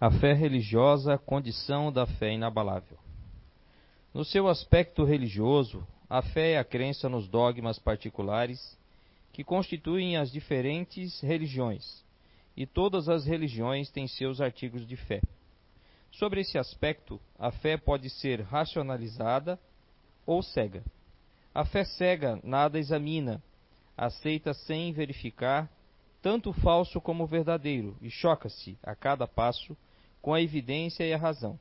A fé religiosa, condição da fé inabalável. No seu aspecto religioso, a fé é a crença nos dogmas particulares que constituem as diferentes religiões, e todas as religiões têm seus artigos de fé. Sobre esse aspecto, a fé pode ser racionalizada ou cega. A fé cega nada examina, aceita sem verificar tanto o falso como o verdadeiro e choca-se a cada passo com a evidência e a razão.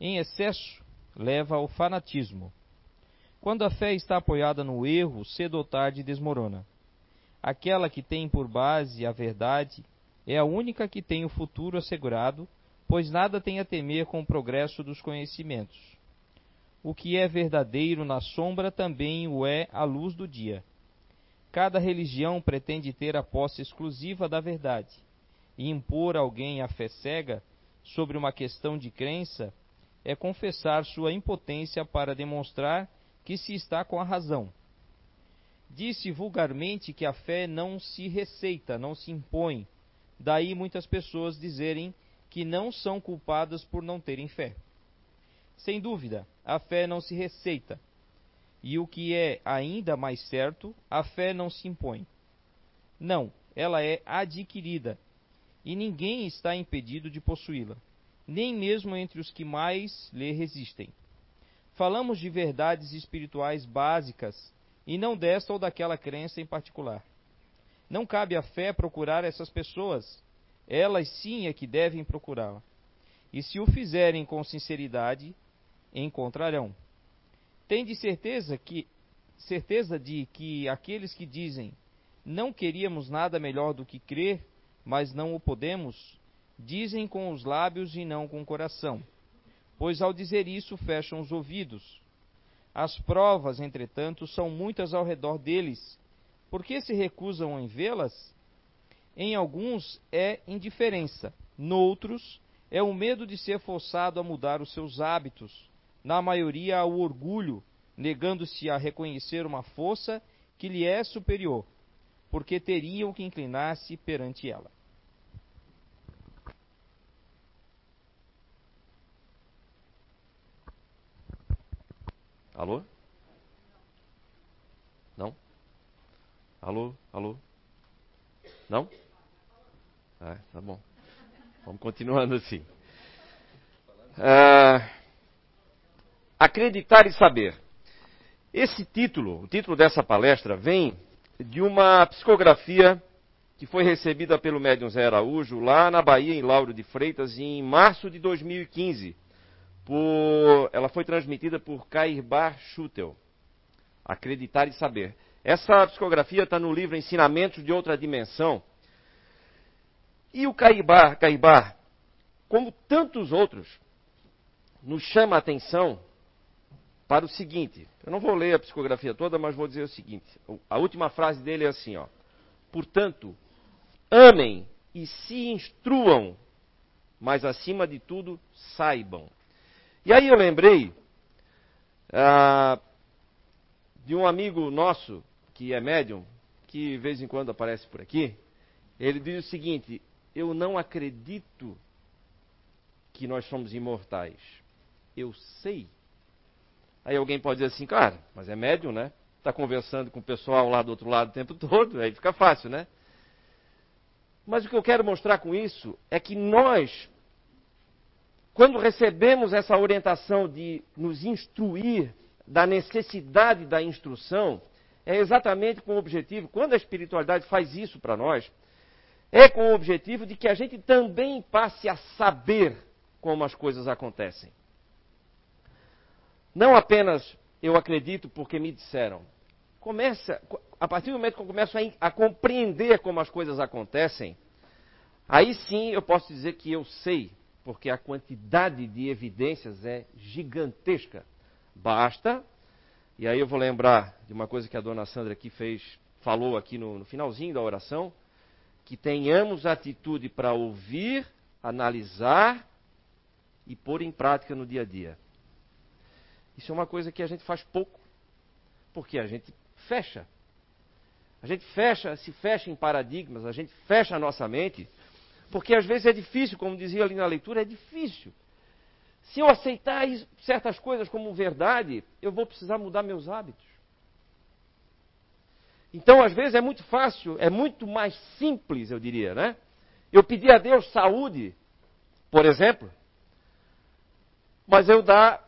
Em excesso, leva ao fanatismo. Quando a fé está apoiada no erro, cedo ou tarde desmorona. Aquela que tem por base a verdade é a única que tem o futuro assegurado, pois nada tem a temer com o progresso dos conhecimentos. O que é verdadeiro na sombra também o é à luz do dia. Cada religião pretende ter a posse exclusiva da verdade, e impor alguém a fé cega sobre uma questão de crença é confessar sua impotência para demonstrar que se está com a razão. Disse vulgarmente que a fé não se receita, não se impõe. Daí muitas pessoas dizerem que não são culpadas por não terem fé. Sem dúvida, a fé não se receita. E o que é ainda mais certo, a fé não se impõe. Não, ela é adquirida. E ninguém está impedido de possuí-la nem mesmo entre os que mais lhe resistem. Falamos de verdades espirituais básicas e não desta ou daquela crença em particular. Não cabe à fé procurar essas pessoas, elas sim é que devem procurá-la. E se o fizerem com sinceridade, encontrarão. Tende certeza que certeza de que aqueles que dizem não queríamos nada melhor do que crer, mas não o podemos, Dizem com os lábios e não com o coração, pois ao dizer isso fecham os ouvidos. As provas, entretanto, são muitas ao redor deles. Por que se recusam em vê-las? Em alguns é indiferença, noutros é o medo de ser forçado a mudar os seus hábitos. Na maioria, o orgulho, negando-se a reconhecer uma força que lhe é superior, porque teriam que inclinar-se perante ela. Alô? Não? Alô? Alô? Não? Ah, tá bom. Vamos continuando assim. Ah, acreditar e saber. Esse título, o título dessa palestra, vem de uma psicografia que foi recebida pelo médium Zé Araújo lá na Bahia, em Lauro de Freitas, em março de 2015 por, ela foi transmitida por Cairbar Schutel. Acreditar e saber. Essa psicografia está no livro Ensinamentos de Outra Dimensão. E o Cairbar, Cairbar, como tantos outros, nos chama a atenção para o seguinte. Eu não vou ler a psicografia toda, mas vou dizer o seguinte. A última frase dele é assim, ó. Portanto, amem e se instruam, mas acima de tudo, saibam. E aí eu lembrei ah, de um amigo nosso, que é médium, que de vez em quando aparece por aqui. Ele diz o seguinte: Eu não acredito que nós somos imortais. Eu sei. Aí alguém pode dizer assim, cara, mas é médium, né? Está conversando com o pessoal lá do outro lado o tempo todo, aí fica fácil, né? Mas o que eu quero mostrar com isso é que nós quando recebemos essa orientação de nos instruir da necessidade da instrução, é exatamente com o objetivo, quando a espiritualidade faz isso para nós, é com o objetivo de que a gente também passe a saber como as coisas acontecem. Não apenas eu acredito porque me disseram. Começa, a partir do momento que eu começo a, a compreender como as coisas acontecem, aí sim eu posso dizer que eu sei porque a quantidade de evidências é gigantesca. Basta, e aí eu vou lembrar de uma coisa que a dona Sandra aqui fez, falou aqui no, no finalzinho da oração, que tenhamos atitude para ouvir, analisar e pôr em prática no dia a dia. Isso é uma coisa que a gente faz pouco, porque a gente fecha. A gente fecha, se fecha em paradigmas, a gente fecha a nossa mente Porque às vezes é difícil, como dizia ali na leitura, é difícil. Se eu aceitar certas coisas como verdade, eu vou precisar mudar meus hábitos. Então, às vezes, é muito fácil, é muito mais simples, eu diria, né? Eu pedir a Deus saúde, por exemplo, mas eu dar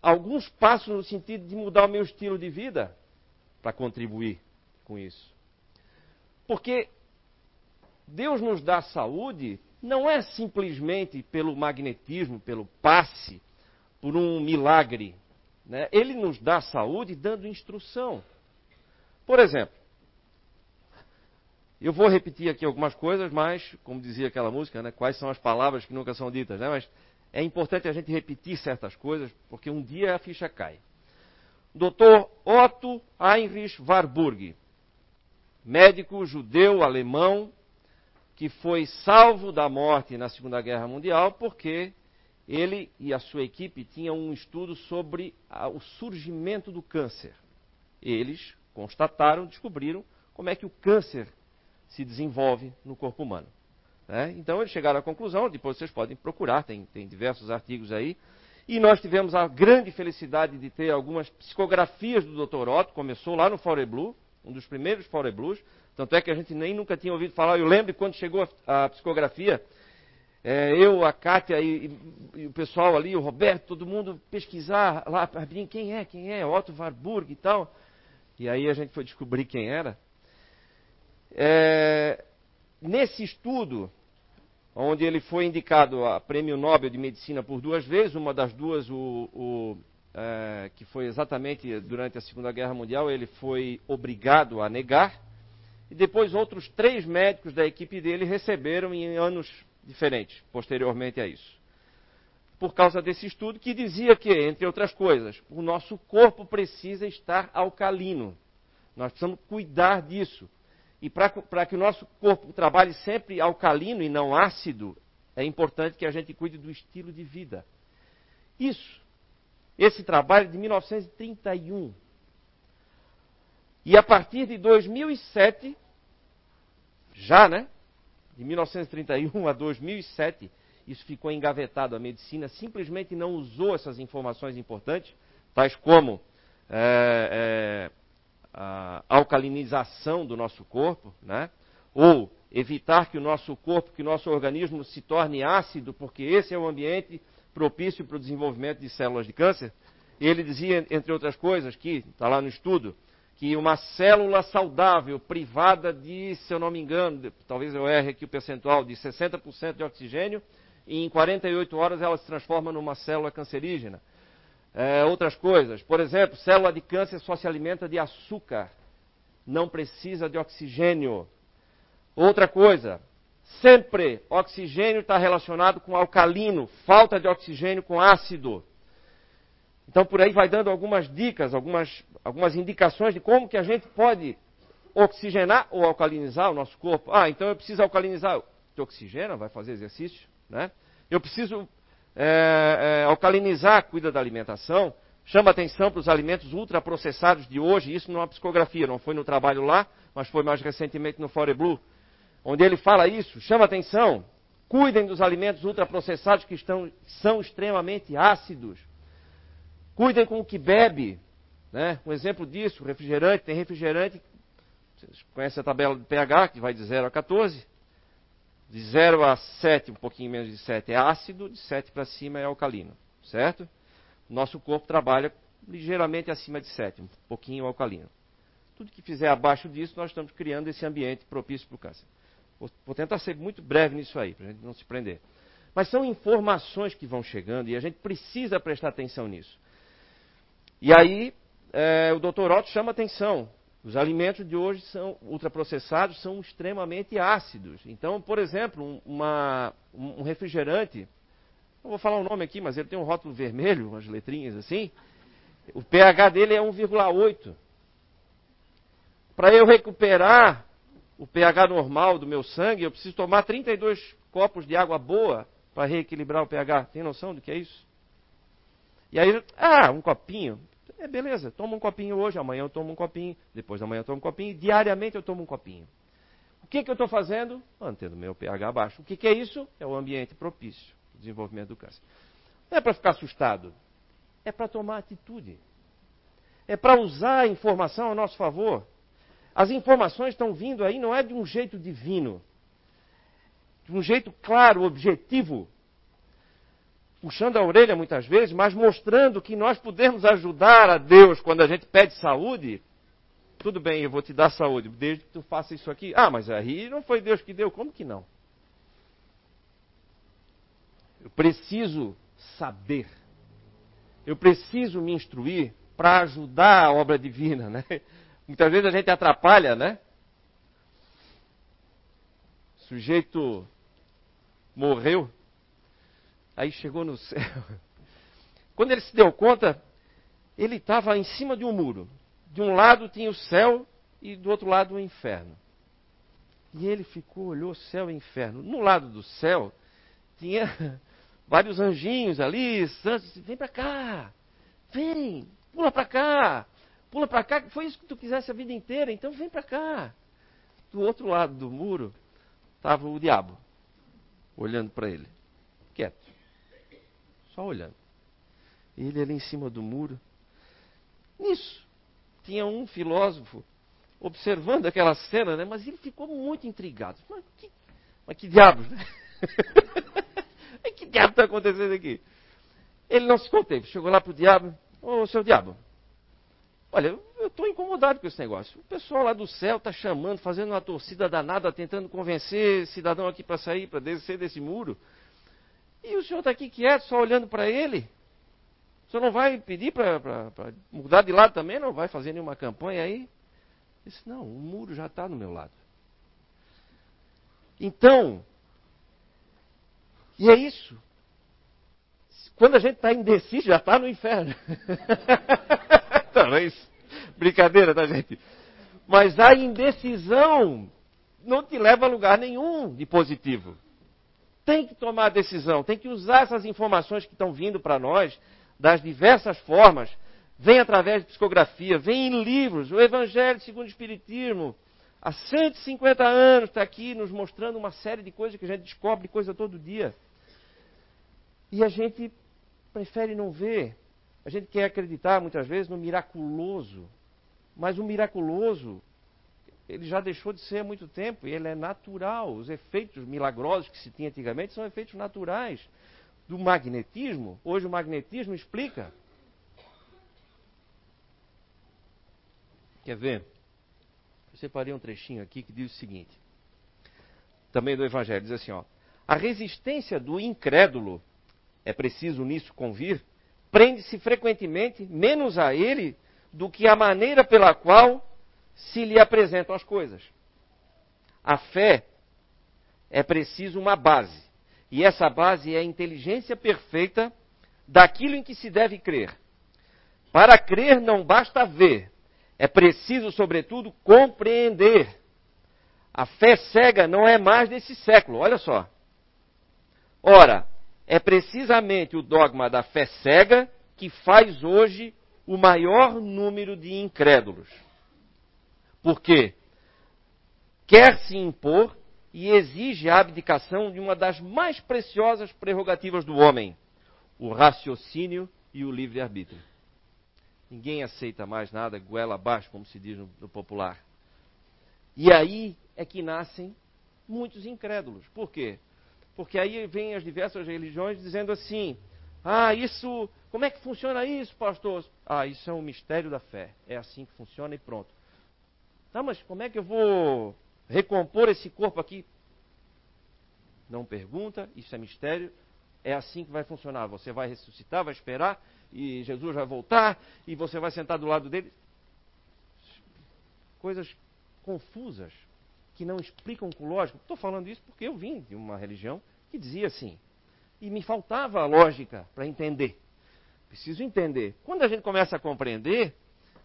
alguns passos no sentido de mudar o meu estilo de vida para contribuir com isso. Porque Deus nos dá saúde não é simplesmente pelo magnetismo, pelo passe, por um milagre. Né? Ele nos dá saúde dando instrução. Por exemplo, eu vou repetir aqui algumas coisas, mas, como dizia aquela música, né, quais são as palavras que nunca são ditas, né? Mas é importante a gente repetir certas coisas, porque um dia a ficha cai. Dr. Otto Heinrich Warburg, médico judeu alemão, que foi salvo da morte na Segunda Guerra Mundial, porque ele e a sua equipe tinham um estudo sobre o surgimento do câncer. Eles constataram, descobriram como é que o câncer se desenvolve no corpo humano. Né? Então eles chegaram à conclusão, depois vocês podem procurar, tem, tem diversos artigos aí. E nós tivemos a grande felicidade de ter algumas psicografias do Dr. Otto, começou lá no Fore Blue, um dos primeiros Fore Blues, tanto é que a gente nem nunca tinha ouvido falar. Eu lembro quando chegou a, a psicografia, é, eu, a Kátia e, e, o pessoal ali, o Roberto, todo mundo pesquisar lá, quem é, quem é, Otto Warburg e tal. E aí a gente foi descobrir quem era. É, nesse estudo, onde ele foi indicado a Prêmio Nobel de Medicina por duas vezes, uma das duas, o, o é, que foi exatamente durante a Segunda Guerra Mundial, ele foi obrigado a negar, e depois outros três médicos da equipe dele receberam em anos diferentes, posteriormente a isso. Por causa desse estudo que dizia que, entre outras coisas, o nosso corpo precisa estar alcalino. Nós precisamos cuidar disso. E para que o nosso corpo trabalhe sempre alcalino e não ácido, é importante que a gente cuide do estilo de vida. Isso. Esse trabalho de 1931. E a partir de 2007, já, né? De 1931 a 2007, isso ficou engavetado. A medicina simplesmente não usou essas informações importantes, tais como é, é, a alcalinização do nosso corpo, né? ou evitar que o nosso corpo, que o nosso organismo se torne ácido, porque esse é o ambiente propício para o desenvolvimento de células de câncer. Ele dizia, entre outras coisas, que está lá no estudo, que uma célula saudável, privada de, se eu não me engano, talvez eu erre aqui o percentual, de 60% de oxigênio, e em 48 horas ela se transforma numa célula cancerígena é, outras coisas. Por exemplo, célula de câncer só se alimenta de açúcar, não precisa de oxigênio. Outra coisa, sempre oxigênio está relacionado com alcalino, falta de oxigênio com ácido. Então por aí vai dando algumas dicas, algumas, algumas indicações de como que a gente pode oxigenar ou alcalinizar o nosso corpo. Ah, então eu preciso alcalinizar. Te oxigena, vai fazer exercício, né? Eu preciso é, é, alcalinizar cuida da alimentação, chama atenção para os alimentos ultraprocessados de hoje, isso não é uma psicografia, não foi no trabalho lá, mas foi mais recentemente no Fore Blue, onde ele fala isso, chama atenção, cuidem dos alimentos ultraprocessados que estão, são extremamente ácidos, cuidem com o que bebe, né? um exemplo disso, refrigerante, tem refrigerante, vocês conhecem a tabela do pH, que vai de 0 a 14, de 0 a 7, um pouquinho menos de 7 é ácido, de 7 para cima é alcalino, certo? Nosso corpo trabalha ligeiramente acima de 7, um pouquinho alcalino. Tudo que fizer abaixo disso, nós estamos criando esse ambiente propício para o câncer. Vou, tentar ser muito breve nisso aí, para a gente não se prender. Mas são informações que vão chegando e a gente precisa prestar atenção nisso. E aí, é, o doutor Otto chama atenção os alimentos de hoje são ultraprocessados, são extremamente ácidos. Então, por exemplo, uma, um refrigerante, não vou falar o nome aqui, mas ele tem um rótulo vermelho, umas letrinhas assim. O pH dele é 1,8. Para eu recuperar o pH normal do meu sangue, eu preciso tomar 32 copos de água boa para reequilibrar o pH. Tem noção do que é isso? E aí, ah, um copinho. É beleza, toma um copinho hoje, amanhã eu tomo um copinho, depois da manhã eu tomo um copinho, diariamente eu tomo um copinho. O que, que eu estou fazendo? Mantendo meu pH baixo. O que, que é isso? É o ambiente propício ao desenvolvimento do câncer. Não é para ficar assustado, é para tomar atitude. É para usar a informação a nosso favor. As informações estão vindo aí não é de um jeito divino, de um jeito claro, objetivo, puxando a orelha muitas vezes, mas mostrando que nós podemos ajudar a Deus quando a gente pede saúde. Tudo bem, eu vou te dar saúde, desde que tu faça isso aqui. Ah, mas aí não foi Deus que deu, como que não? Eu preciso saber. Eu preciso me instruir para ajudar a obra divina, né? Muitas vezes a gente atrapalha, né? O sujeito morreu, aí chegou no céu. Quando ele se deu conta, ele estava em cima de um muro. De um lado tinha o céu e do outro lado o inferno. E ele ficou, olhou céu e inferno. No lado do céu tinha vários anjinhos ali, santos, vem para cá, vem, pula para cá, pula para cá, foi isso que tu quisesse a vida inteira, então vem para cá. Do outro lado do muro estava o diabo, olhando para ele, quieto, só olhando. Ele ali em cima do muro. Nisso, tinha um filósofo observando aquela cena, né? mas ele ficou muito intrigado. Mas que, mas que né? que diabo está acontecendo aqui? Ele não se conteve, chegou lá para o diabo, ô seu diabo, olha, eu estou incomodado com esse negócio. O pessoal lá do céu está chamando, fazendo uma torcida danada, tentando convencer cidadão aqui para sair, para descer desse muro. E o senhor está aqui quieto, só olhando para ele. O senhor não vai pedir para mudar de lado também? Não vai fazer nenhuma campanha aí? Ele disse, não, o muro já está no meu lado. Então, e é isso. Quando a gente está indeciso, já está no inferno. Talvez. Brincadeira, tá, gente? Mas a indecisão não te leva a lugar nenhum de positivo. Tem que tomar decisão, tem que usar essas informações que estão vindo para nós, das diversas formas. Vem através de psicografia, vem em livros, o Evangelho segundo o Espiritismo. Há 150 anos está aqui nos mostrando uma série de coisas que a gente descobre coisa todo dia. E a gente prefere não ver. A gente quer acreditar muitas vezes no miraculoso. Mas o miraculoso, ele já deixou de ser há muito tempo, e ele é natural. Os efeitos milagrosos que se tinha antigamente são efeitos naturais do magnetismo. Hoje o magnetismo explica. Quer ver? Eu separei um trechinho aqui que diz o seguinte. Também do Evangelho, diz assim, ó. A resistência do incrédulo é preciso nisso convir, prende-se frequentemente menos a ele do que a maneira pela qual se lhe apresentam as coisas. A fé é preciso uma base, e essa base é a inteligência perfeita daquilo em que se deve crer. Para crer não basta ver, é preciso, sobretudo, compreender. A fé cega não é mais desse século, olha só. Ora, é precisamente o dogma da fé cega que faz hoje o maior número de incrédulos. Porque quer se impor e exige a abdicação de uma das mais preciosas prerrogativas do homem, o raciocínio e o livre-arbítrio. Ninguém aceita mais nada goela abaixo, como se diz no, no popular. E aí é que nascem muitos incrédulos. Por quê? Porque aí vem as diversas religiões dizendo assim: ah, isso, como é que funciona isso, pastor? Ah, isso é um mistério da fé. É assim que funciona e pronto. Tá, mas como é que eu vou recompor esse corpo aqui? Não pergunta, isso é mistério. É assim que vai funcionar. Você vai ressuscitar, vai esperar, e Jesus vai voltar, e você vai sentar do lado dele. Coisas confusas que não explicam com lógica. Estou falando isso porque eu vim de uma religião que dizia assim. E me faltava a lógica para entender. Preciso entender. Quando a gente começa a compreender,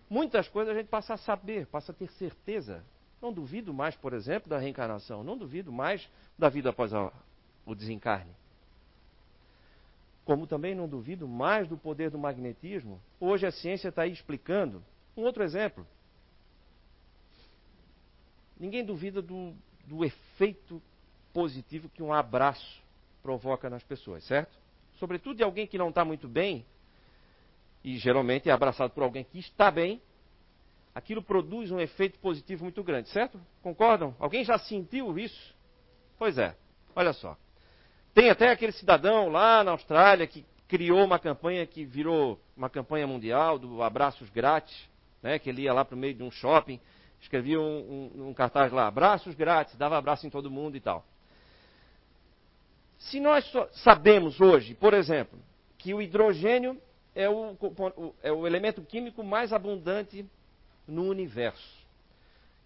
muitas coisas a gente passa a saber, passa a ter certeza. Não duvido mais, por exemplo, da reencarnação. Não duvido mais da vida após a, o desencarne. Como também não duvido mais do poder do magnetismo. Hoje a ciência está aí explicando. Um outro exemplo. Ninguém duvida do, do efeito positivo que um abraço provoca nas pessoas, certo? Sobretudo de alguém que não está muito bem, e geralmente é abraçado por alguém que está bem, aquilo produz um efeito positivo muito grande, certo? Concordam? Alguém já sentiu isso? Pois é, olha só. Tem até aquele cidadão lá na Austrália que criou uma campanha que virou uma campanha mundial do abraços grátis, né, que ele ia lá para o meio de um shopping, escrevia um, um, um cartaz lá, abraços grátis, dava abraço em todo mundo e tal. Se nós sabemos hoje, por exemplo, que o hidrogênio é o, é o elemento químico mais abundante no universo,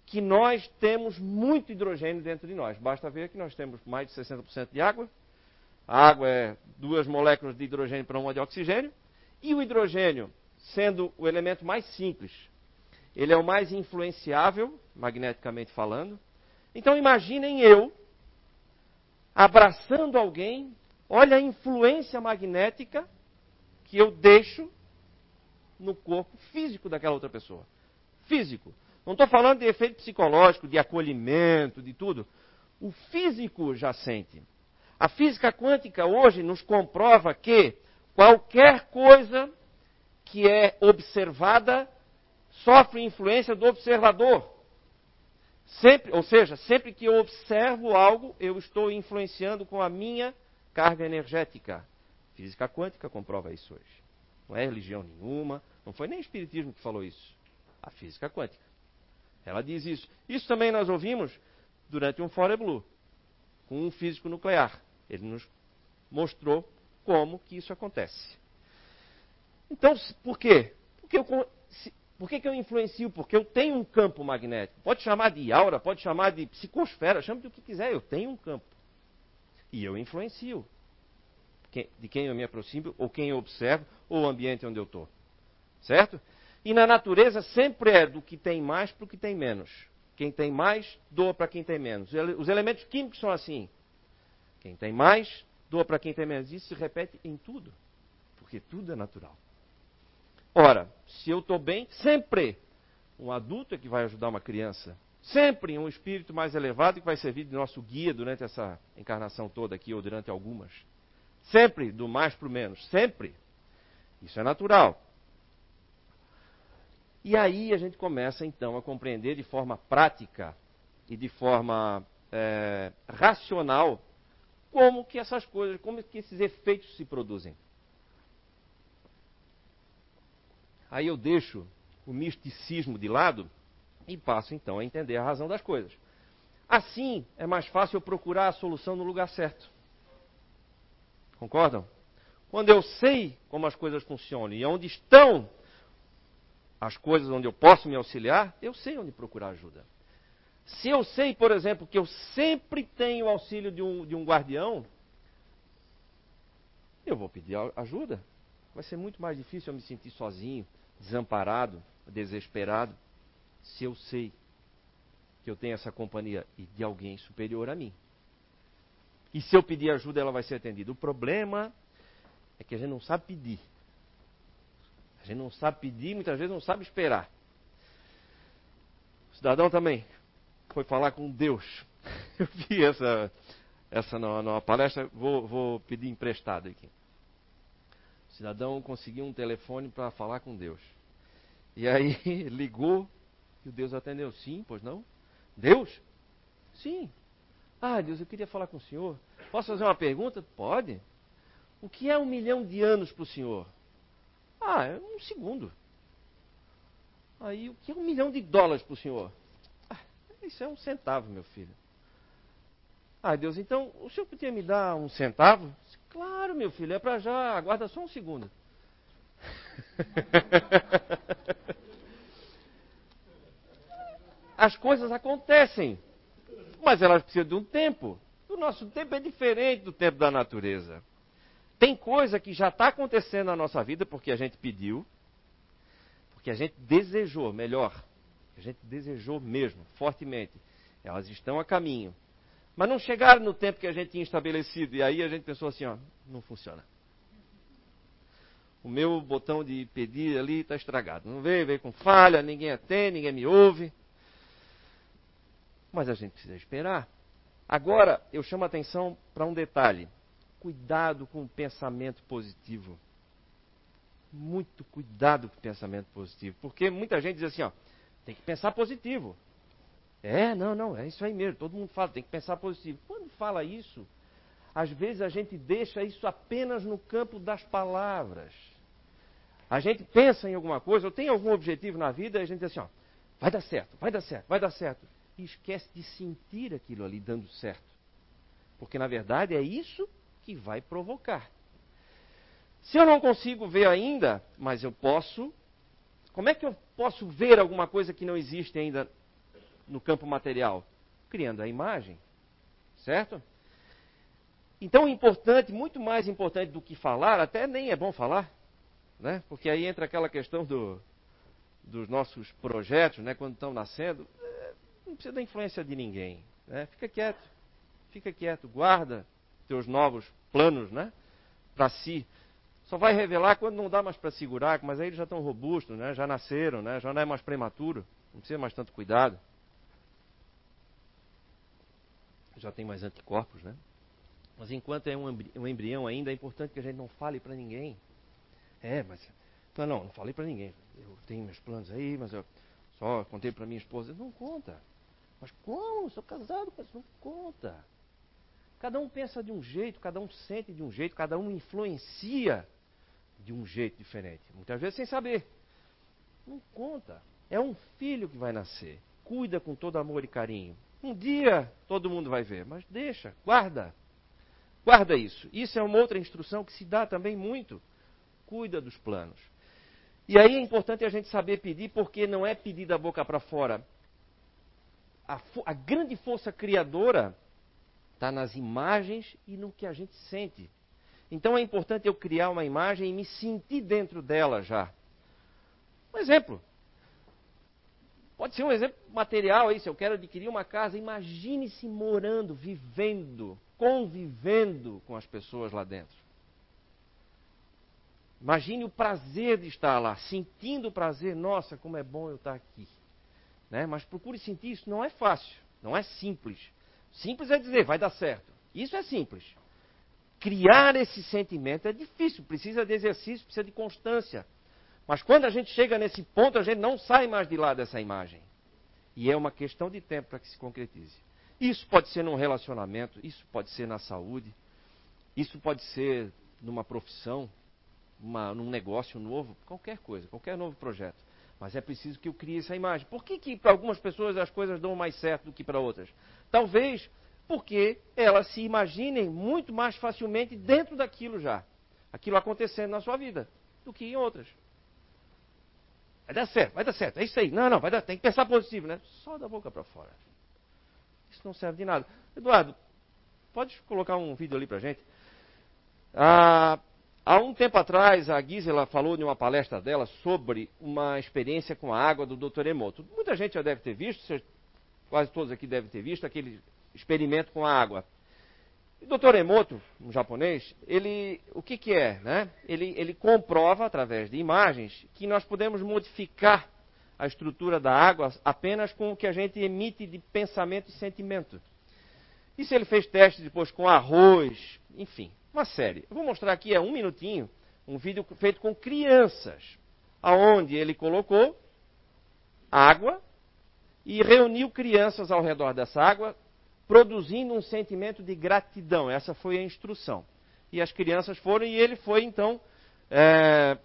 que nós temos muito hidrogênio dentro de nós. Basta ver que nós temos mais de 60% de água. A água é duas moléculas de hidrogênio para uma de oxigênio. E o hidrogênio, sendo o elemento mais simples, ele é o mais influenciável, magneticamente falando. Então imaginem eu abraçando alguém, olha a influência magnética que eu deixo no corpo físico daquela outra pessoa físico. Não estou falando de efeito psicológico, de acolhimento, de tudo. O físico já sente. A física quântica hoje nos comprova que qualquer coisa que é observada sofre influência do observador. Sempre, ou seja, sempre que eu observo algo, eu estou influenciando com a minha carga energética. Física quântica comprova isso hoje. Não é religião nenhuma, não foi nem o espiritismo que falou isso a física quântica. Ela diz isso. Isso também nós ouvimos durante um Fore Blue, com um físico nuclear. Ele nos mostrou como que isso acontece. Então, por quê? Porque eu, se, por que, que eu influencio? Porque eu tenho um campo magnético. Pode chamar de aura, pode chamar de psicosfera, chame de o que quiser, eu tenho um campo. E eu influencio. De quem eu me aproximo, ou quem eu observo, ou o ambiente onde eu estou. Certo? E na natureza sempre é do que tem mais para o que tem menos. Quem tem mais, doa para quem tem menos. Os elementos químicos são assim. Quem tem mais, doa para quem tem menos. Isso se repete em tudo. Porque tudo é natural. Ora, se eu estou bem, sempre um adulto é que vai ajudar uma criança. Sempre um espírito mais elevado que vai servir de nosso guia durante essa encarnação toda aqui, ou durante algumas. Sempre do mais para o menos. Sempre. Isso é natural. E aí a gente começa então a compreender de forma prática e de forma é, racional como que essas coisas, como que esses efeitos se produzem. Aí eu deixo o misticismo de lado e passo então a entender a razão das coisas. Assim é mais fácil eu procurar a solução no lugar certo. Concordam? Quando eu sei como as coisas funcionam e onde estão as coisas onde eu posso me auxiliar, eu sei onde procurar ajuda. Se eu sei, por exemplo, que eu sempre tenho o auxílio de um, de um guardião, eu vou pedir ajuda. Vai ser muito mais difícil eu me sentir sozinho, desamparado, desesperado, se eu sei que eu tenho essa companhia e de alguém superior a mim. E se eu pedir ajuda, ela vai ser atendida. O problema é que a gente não sabe pedir. A gente não sabe pedir, muitas vezes não sabe esperar. O cidadão também foi falar com Deus. Eu vi essa, essa numa, numa palestra, vou, vou pedir emprestado aqui. O cidadão conseguiu um telefone para falar com Deus. E aí ligou e o Deus atendeu. Sim, pois não? Deus? Sim. Ah, Deus, eu queria falar com o senhor. Posso fazer uma pergunta? Pode. O que é um milhão de anos para o senhor? Ah, é um segundo. Aí, o que é um milhão de dólares para o senhor? Ah, isso é um centavo, meu filho. Ah, Deus, então, o senhor podia me dar um centavo? Claro, meu filho, é para já, aguarda só um segundo. As coisas acontecem, mas elas precisam de um tempo. O nosso tempo é diferente do tempo da natureza. Tem coisa que já está acontecendo na nossa vida porque a gente pediu, porque a gente desejou, melhor, a gente desejou mesmo, fortemente. Elas estão a caminho. Mas não chegaram no tempo que a gente tinha estabelecido. E aí a gente pensou assim, ó, não funciona. O meu botão de pedir ali está estragado. Não veio, veio com falha, ninguém atende, ninguém me ouve. Mas a gente precisa esperar. Agora, eu chamo a atenção para um detalhe. Cuidado com o pensamento positivo. Muito cuidado com o pensamento positivo. Porque muita gente diz assim, ó, tem que pensar positivo. É, não, não, é isso aí mesmo. Todo mundo fala, tem que pensar positivo. Quando fala isso, às vezes a gente deixa isso apenas no campo das palavras. A gente pensa em alguma coisa, ou tem algum objetivo na vida, e a gente diz assim, ó, vai dar certo, vai dar certo, vai dar certo. Esquece de sentir aquilo ali dando certo. Porque na verdade é isso que vai provocar. Se eu não consigo ver ainda, mas eu posso. Como é que eu posso ver alguma coisa que não existe ainda no campo material? Criando a imagem. Certo? Então, importante, muito mais importante do que falar, até nem é bom falar, né? porque aí entra aquela questão do, dos nossos projetos, né? quando estão nascendo, não precisa da influência de ninguém. Né? Fica quieto, fica quieto, guarda teus novos planos né? para si. Só vai revelar quando não dá mais para segurar, mas aí eles já estão robustos, né? já nasceram, né? já não é mais prematuro, não precisa mais tanto cuidado. Já tem mais anticorpos, né? Mas enquanto é um embrião ainda, é importante que a gente não fale para ninguém. É, mas. Não, não, não falei para ninguém. Eu tenho meus planos aí, mas eu só contei para minha esposa. Não conta. Mas como? Sou casado, mas não conta. Cada um pensa de um jeito, cada um sente de um jeito, cada um influencia de um jeito diferente. Muitas vezes sem saber. Não conta. É um filho que vai nascer. Cuida com todo amor e carinho. Um dia todo mundo vai ver, mas deixa, guarda. Guarda isso. Isso é uma outra instrução que se dá também muito. Cuida dos planos. E aí é importante a gente saber pedir, porque não é pedir da boca para fora. A, a, grande força criadora está nas imagens e no que a gente sente. Então é importante eu criar uma imagem e me sentir dentro dela já. Um exemplo. Pode ser um exemplo material aí, se eu quero adquirir uma casa, imagine-se morando, vivendo convivendo com as pessoas lá dentro. Imagine o prazer de estar lá, sentindo o prazer, nossa, como é bom eu estar aqui. Né? Mas procure sentir isso, não é fácil, não é simples. Simples é dizer, vai dar certo. Isso é simples. Criar esse sentimento é difícil, precisa de exercício, precisa de constância. Mas quando a gente chega nesse ponto, a gente não sai mais de lá dessa imagem. E é uma questão de tempo para que se concretize. Isso pode ser num relacionamento, isso pode ser na saúde, isso pode ser numa profissão, uma, num negócio novo, qualquer coisa, qualquer novo projeto. Mas é preciso que eu crie essa imagem. Por que, que para algumas pessoas as coisas dão mais certo do que para outras? Talvez porque elas se imaginem muito mais facilmente dentro daquilo já. Aquilo acontecendo na sua vida, do que em outras. Vai dar certo, vai dar certo, é isso aí. Não, não, vai dar, tem que pensar positivo, né? Só da boca para fora. Isso não serve de nada. Eduardo, pode colocar um vídeo ali para gente? Ah, há um tempo atrás, a Gisela falou em uma palestra dela sobre uma experiência com a água do Dr. Emoto. Muita gente já deve ter visto, quase todos aqui devem ter visto, aquele experimento com a água. O Dr. Emoto, um japonês, ele, o que, que é? Né? Ele, ele comprova, através de imagens, que nós podemos modificar a estrutura da água apenas com o que a gente emite de pensamento e sentimento. Isso ele fez testes depois com arroz, enfim, uma série. Eu vou mostrar aqui, é um minutinho, um vídeo feito com crianças, aonde ele colocou água e reuniu crianças ao redor dessa água, produzindo um sentimento de gratidão. Essa foi a instrução. E as crianças foram e ele foi então é,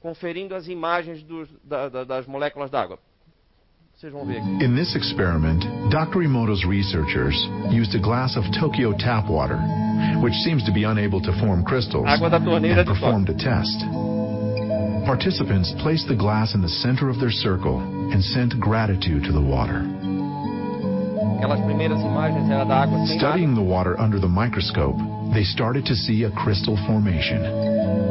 conferindo as imagens dos, da, da, das moléculas d'água. In this experiment, Dr. Emoto's researchers used a glass of Tokyo tap water, which seems to be unable to form crystals, Água da torneira and performed a test. Participants placed the glass in the center of their circle and sent gratitude to the water. Aquelas primeiras imagens eram da água sem Studying the water under the microscope, they started to see a crystal formation.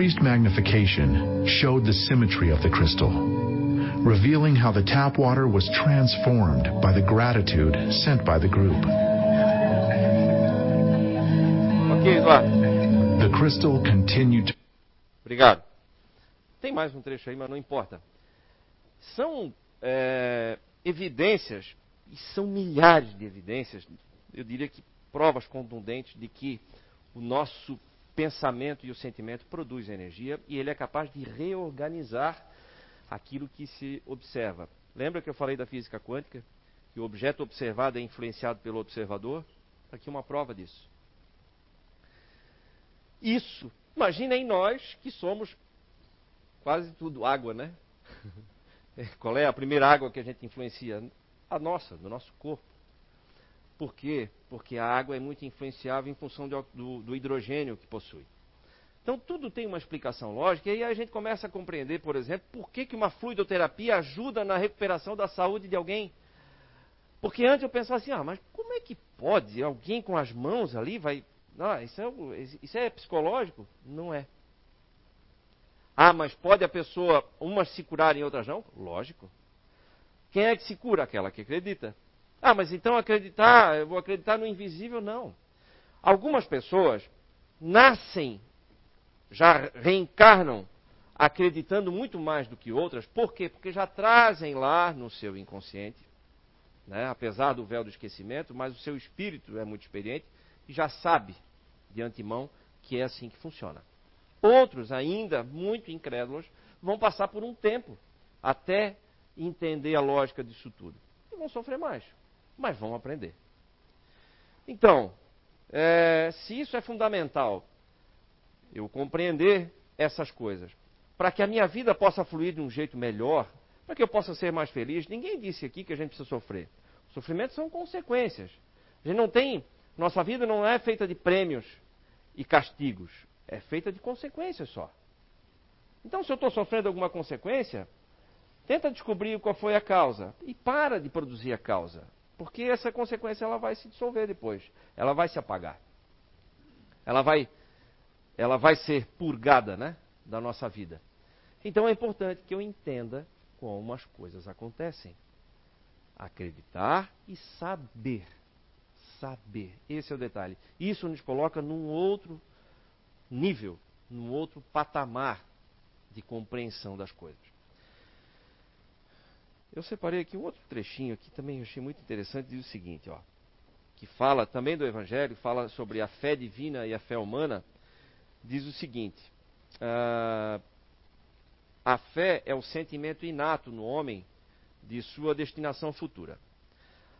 Increased magnification showed the symmetry of the crystal, revealing how the tap water was transformed by the gratitude sent by the group. Ok, Eduardo. The crystal continued to Obrigado. Tem mais um trecho aí, mas não importa. São é, evidências, e são milhares de evidências, eu diria que provas contundentes de que o nosso pensamento e o sentimento produz energia e ele é capaz de reorganizar aquilo que se observa. Lembra que eu falei da física quântica? Que o objeto observado é influenciado pelo observador? Aqui uma prova disso. Isso, imaginem nós que somos quase tudo água, né? Qual é a primeira água que a gente influencia? A nossa, do nosso corpo. Por quê? Porque a água é muito influenciável em função do, do, do hidrogênio que possui. Então tudo tem uma explicação lógica e aí a gente começa a compreender, por exemplo, por que, que uma fluidoterapia ajuda na recuperação da saúde de alguém. Porque antes eu pensava assim, ah, mas como é que pode? Alguém com as mãos ali vai. Ah, isso, é, isso é psicológico? Não é. Ah, mas pode a pessoa, umas se curarem e outras não? Lógico. Quem é que se cura? Aquela que acredita. Ah, mas então acreditar, eu vou acreditar no invisível? Não. Algumas pessoas nascem, já reencarnam acreditando muito mais do que outras. Por quê? Porque já trazem lá no seu inconsciente, né, apesar do véu do esquecimento, mas o seu espírito é muito experiente e já sabe de antemão que é assim que funciona. Outros, ainda muito incrédulos, vão passar por um tempo até entender a lógica disso tudo. E vão sofrer mais mas vão aprender. Então, é, se isso é fundamental, eu compreender essas coisas, para que a minha vida possa fluir de um jeito melhor, para que eu possa ser mais feliz, ninguém disse aqui que a gente precisa sofrer. Sofrimentos são consequências. A gente não tem. Nossa vida não é feita de prêmios e castigos. É feita de consequências só. Então, se eu estou sofrendo alguma consequência, tenta descobrir qual foi a causa e para de produzir a causa. Porque essa consequência ela vai se dissolver depois. Ela vai se apagar. Ela vai, ela vai ser purgada né, da nossa vida. Então é importante que eu entenda como as coisas acontecem. Acreditar e saber. Saber. Esse é o detalhe. Isso nos coloca num outro nível, num outro patamar de compreensão das coisas. Eu separei aqui um outro trechinho aqui também achei muito interessante, diz o seguinte, ó, que fala também do Evangelho, fala sobre a fé divina e a fé humana, diz o seguinte: uh, a fé é o sentimento inato no homem de sua destinação futura.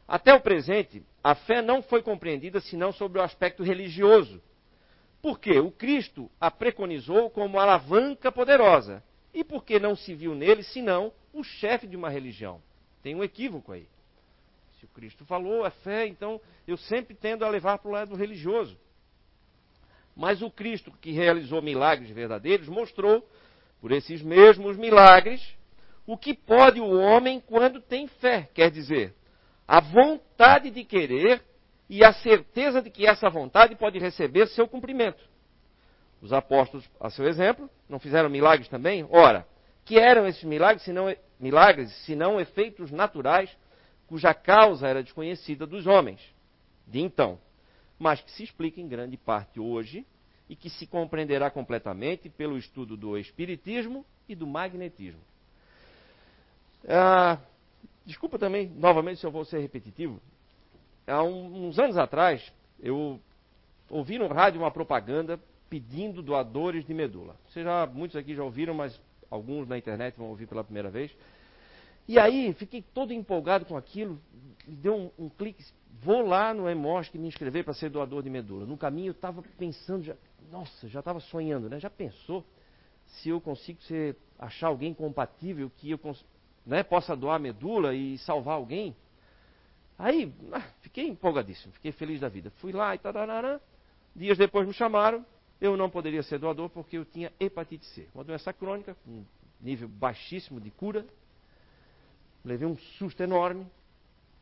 Até o presente, a fé não foi compreendida senão sobre o aspecto religioso. Porque o Cristo a preconizou como alavanca poderosa. E porque não se viu nele senão o chefe de uma religião. Tem um equívoco aí. Se o Cristo falou, é fé, então eu sempre tendo a levar para o lado religioso. Mas o Cristo que realizou milagres verdadeiros mostrou, por esses mesmos milagres, o que pode o homem quando tem fé. Quer dizer, a vontade de querer e a certeza de que essa vontade pode receber seu cumprimento. Os apóstolos, a seu exemplo, não fizeram milagres também? Ora, que eram esses milagres, se não, milagres, senão efeitos naturais, cuja causa era desconhecida dos homens de então, mas que se explica em grande parte hoje e que se compreenderá completamente pelo estudo do Espiritismo e do Magnetismo. Ah, desculpa também, novamente, se eu vou ser repetitivo. Há uns anos atrás, eu ouvi no rádio uma propaganda pedindo doadores de medula. Vocês já, muitos aqui já ouviram, mas alguns na internet vão ouvir pela primeira vez. E aí, fiquei todo empolgado com aquilo, deu um, um clique, vou lá no EMOSC me inscrever para ser doador de medula. No caminho eu estava pensando, já, nossa, já estava sonhando, né? Já pensou se eu consigo ser, achar alguém compatível que eu né, possa doar medula e salvar alguém? Aí, ah, fiquei empolgadíssimo, fiquei feliz da vida. Fui lá e tararara, dias depois me chamaram, eu não poderia ser doador porque eu tinha hepatite C, uma doença crônica, com nível baixíssimo de cura. Levei um susto enorme.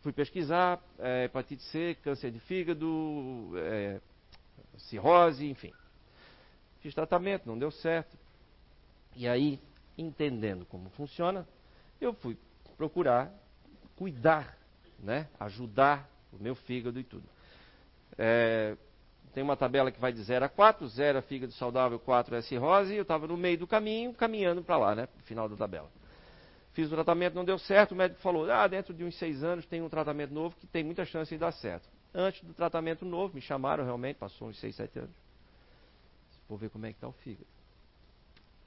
Fui pesquisar, é, hepatite C, câncer de fígado, é, cirrose, enfim. Fiz tratamento, não deu certo. E aí, entendendo como funciona, eu fui procurar cuidar, né, ajudar o meu fígado e tudo. É, tem uma tabela que vai de 0 a 4, 0 é fígado saudável, 4 é cirrose, e eu estava no meio do caminho, caminhando para lá, né? Final da tabela. Fiz o tratamento, não deu certo, o médico falou, ah, dentro de uns seis anos tem um tratamento novo que tem muita chance de dar certo. Antes do tratamento novo, me chamaram realmente, passou uns seis, sete anos. Vou ver como é que está o fígado.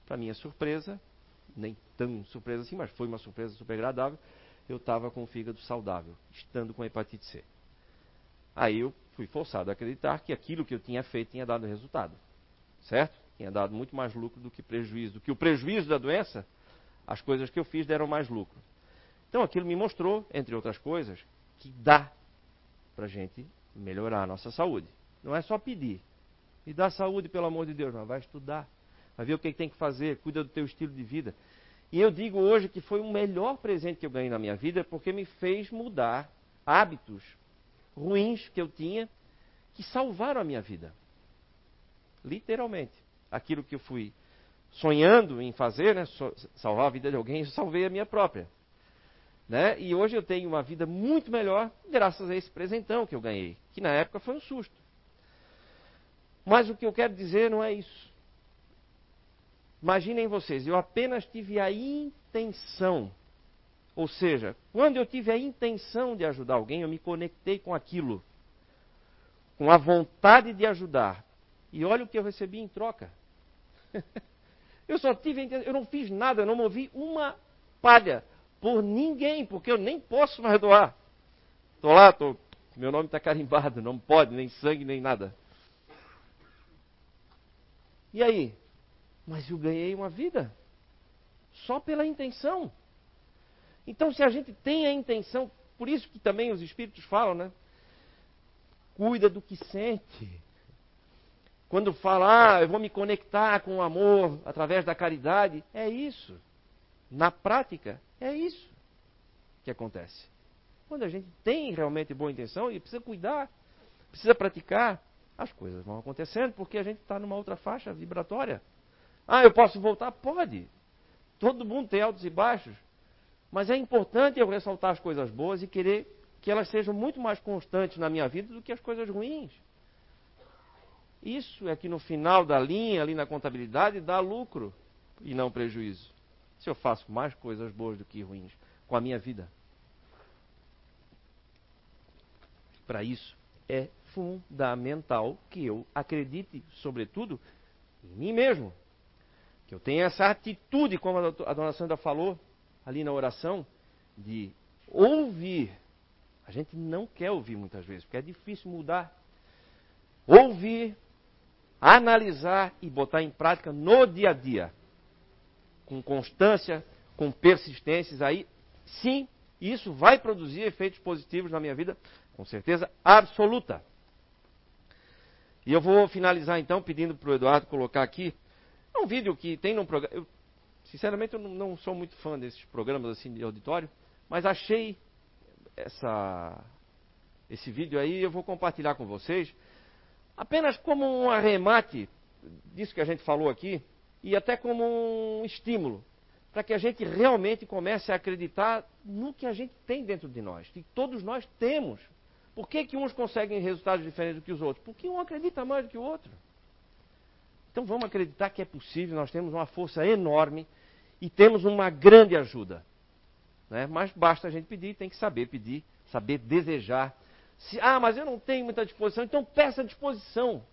Para minha surpresa, nem tão surpresa assim, mas foi uma surpresa super agradável, eu estava com o fígado saudável, estando com hepatite C. Aí eu fui forçado a acreditar que aquilo que eu tinha feito tinha dado resultado. Certo? Tinha dado muito mais lucro do que prejuízo. Do que o prejuízo da doença, as coisas que eu fiz deram mais lucro. Então aquilo me mostrou, entre outras coisas, que dá para a gente melhorar a nossa saúde. Não é só pedir. Me dá saúde, pelo amor de Deus, vai estudar. Vai ver o que tem que fazer, cuida do teu estilo de vida. E eu digo hoje que foi o melhor presente que eu ganhei na minha vida porque me fez mudar hábitos ruins que eu tinha que salvaram a minha vida. Literalmente. Aquilo que eu fui sonhando em fazer, né, salvar a vida de alguém, eu salvei a minha própria. Né? E hoje eu tenho uma vida muito melhor graças a esse presentão que eu ganhei, que na época foi um susto. Mas o que eu quero dizer não é isso. Imaginem vocês, eu apenas tive a intenção ou seja, quando eu tive a intenção de ajudar alguém, eu me conectei com aquilo, com a vontade de ajudar. E olha o que eu recebi em troca. eu só tive, eu não fiz nada, eu não movi uma palha por ninguém, porque eu nem posso mais doar. Estou lá, tô, meu nome está carimbado, não pode, nem sangue, nem nada. E aí? Mas eu ganhei uma vida. Só pela intenção. Então, se a gente tem a intenção, por isso que também os espíritos falam, né? Cuida do que sente. Quando fala, ah, eu vou me conectar com o amor através da caridade, é isso. Na prática, é isso que acontece. Quando a gente tem realmente boa intenção e precisa cuidar, precisa praticar, as coisas vão acontecendo porque a gente está numa outra faixa vibratória. Ah, eu posso voltar? Pode. Todo mundo tem altos e baixos. Mas é importante eu ressaltar as coisas boas e querer que elas sejam muito mais constantes na minha vida do que as coisas ruins. Isso é que no final da linha, ali na contabilidade, dá lucro e não prejuízo. Se eu faço mais coisas boas do que ruins com a minha vida. Para isso, é fundamental que eu acredite, sobretudo, em mim mesmo. Que eu tenha essa atitude, como a dona Sandra falou, ali na oração de ouvir. A gente não quer ouvir muitas vezes, porque é difícil mudar. Ouvir, analisar e botar em prática no dia a dia. Com constância, com persistências, aí sim, isso vai produzir efeitos positivos na minha vida, com certeza absoluta. E eu vou finalizar então pedindo para o Eduardo colocar aqui um vídeo que tem num programa. Sinceramente, eu não sou muito fã desses programas assim de auditório, mas achei essa, esse vídeo aí, eu vou compartilhar com vocês, apenas como um arremate disso que a gente falou aqui, e até como um estímulo, para que a gente realmente comece a acreditar no que a gente tem dentro de nós, que todos nós temos. Por que, que uns conseguem resultados diferentes do que os outros? Porque um acredita mais do que o outro. Então vamos acreditar que é possível, nós temos uma força enorme e temos uma grande ajuda. Né? Mas basta a gente pedir, tem que saber pedir, saber desejar. Se, ah, mas eu não tenho muita disposição, então peça disposição.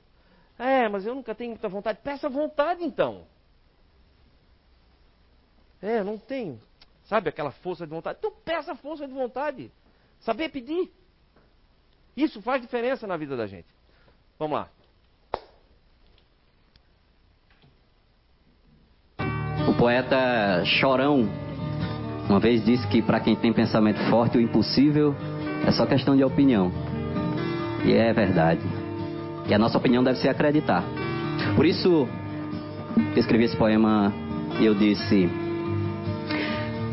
É, mas eu nunca tenho muita vontade. Peça vontade então. É, não tenho. Sabe aquela força de vontade? Então peça força de vontade. Saber pedir. Isso faz diferença na vida da gente. Vamos lá. Poeta Chorão uma vez disse que para quem tem pensamento forte, o impossível é só questão de opinião. E é verdade. E a nossa opinião deve ser acreditar. Por isso, eu escrevi esse poema eu disse: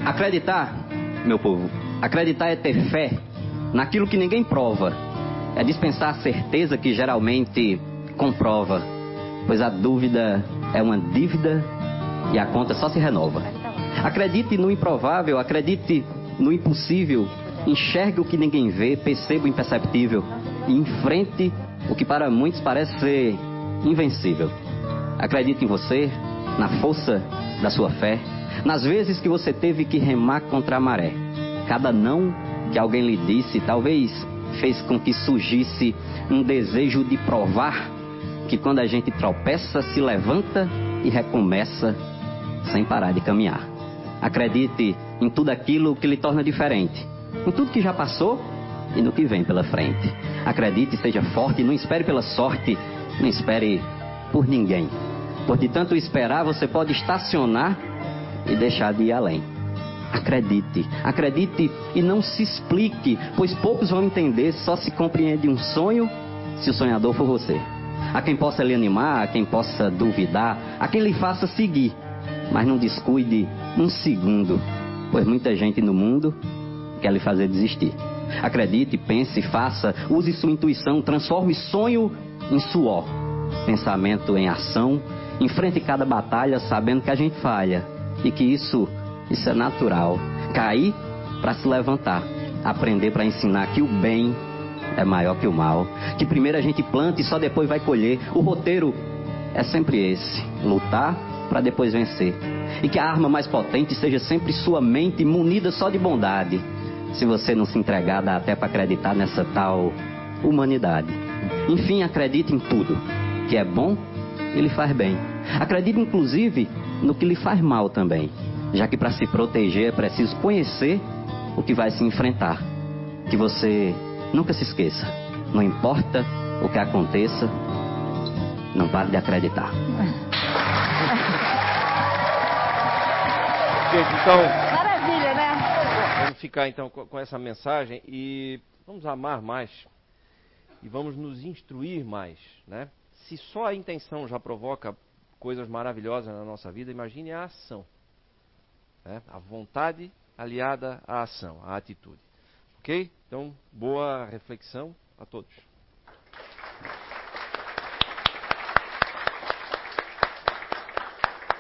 Acreditar, meu povo, acreditar é ter fé naquilo que ninguém prova, é dispensar a certeza que geralmente comprova, pois a dúvida é uma dívida e a conta só se renova. Acredite no improvável, acredite no impossível, enxergue o que ninguém vê, perceba o imperceptível e enfrente o que para muitos parece ser invencível. Acredite em você, na força da sua fé, nas vezes que você teve que remar contra a maré. Cada não que alguém lhe disse talvez fez com que surgisse um desejo de provar que quando a gente tropeça, se levanta e recomeça sem parar de caminhar. Acredite em tudo aquilo que lhe torna diferente, em tudo que já passou e no que vem pela frente. Acredite, seja forte, não espere pela sorte, não espere por ninguém. Por de tanto esperar, você pode estacionar e deixar de ir além. Acredite, acredite e não se explique, pois poucos vão entender, só se compreende um sonho se o sonhador for você. A quem possa lhe animar, a quem possa duvidar, a quem lhe faça seguir, mas não descuide um segundo, pois muita gente no mundo quer lhe fazer desistir. Acredite, pense, faça, use sua intuição, transforme sonho em suor, pensamento em ação, enfrente cada batalha sabendo que a gente falha e que isso, isso é natural. Cair para se levantar, aprender para ensinar que o bem é maior que o mal, que primeiro a gente planta e só depois vai colher. O roteiro é sempre esse: lutar para depois vencer. E que a arma mais potente seja sempre sua mente munida só de bondade se você não se entregar, dá até para acreditar nessa tal humanidade. Enfim, acredite em tudo que é bom e lhe faz bem. Acredite inclusive no que lhe faz mal também, já que para se proteger é preciso conhecer o que vai se enfrentar. Que você nunca se esqueça, não importa o que aconteça, não pare de acreditar. Gente, então vamos ficar então com essa mensagem e vamos amar mais e vamos nos instruir mais, né? Se só a intenção já provoca coisas maravilhosas na nossa vida, imagine a ação, né? A vontade aliada à ação, à atitude. Ok? Então, boa reflexão a todos.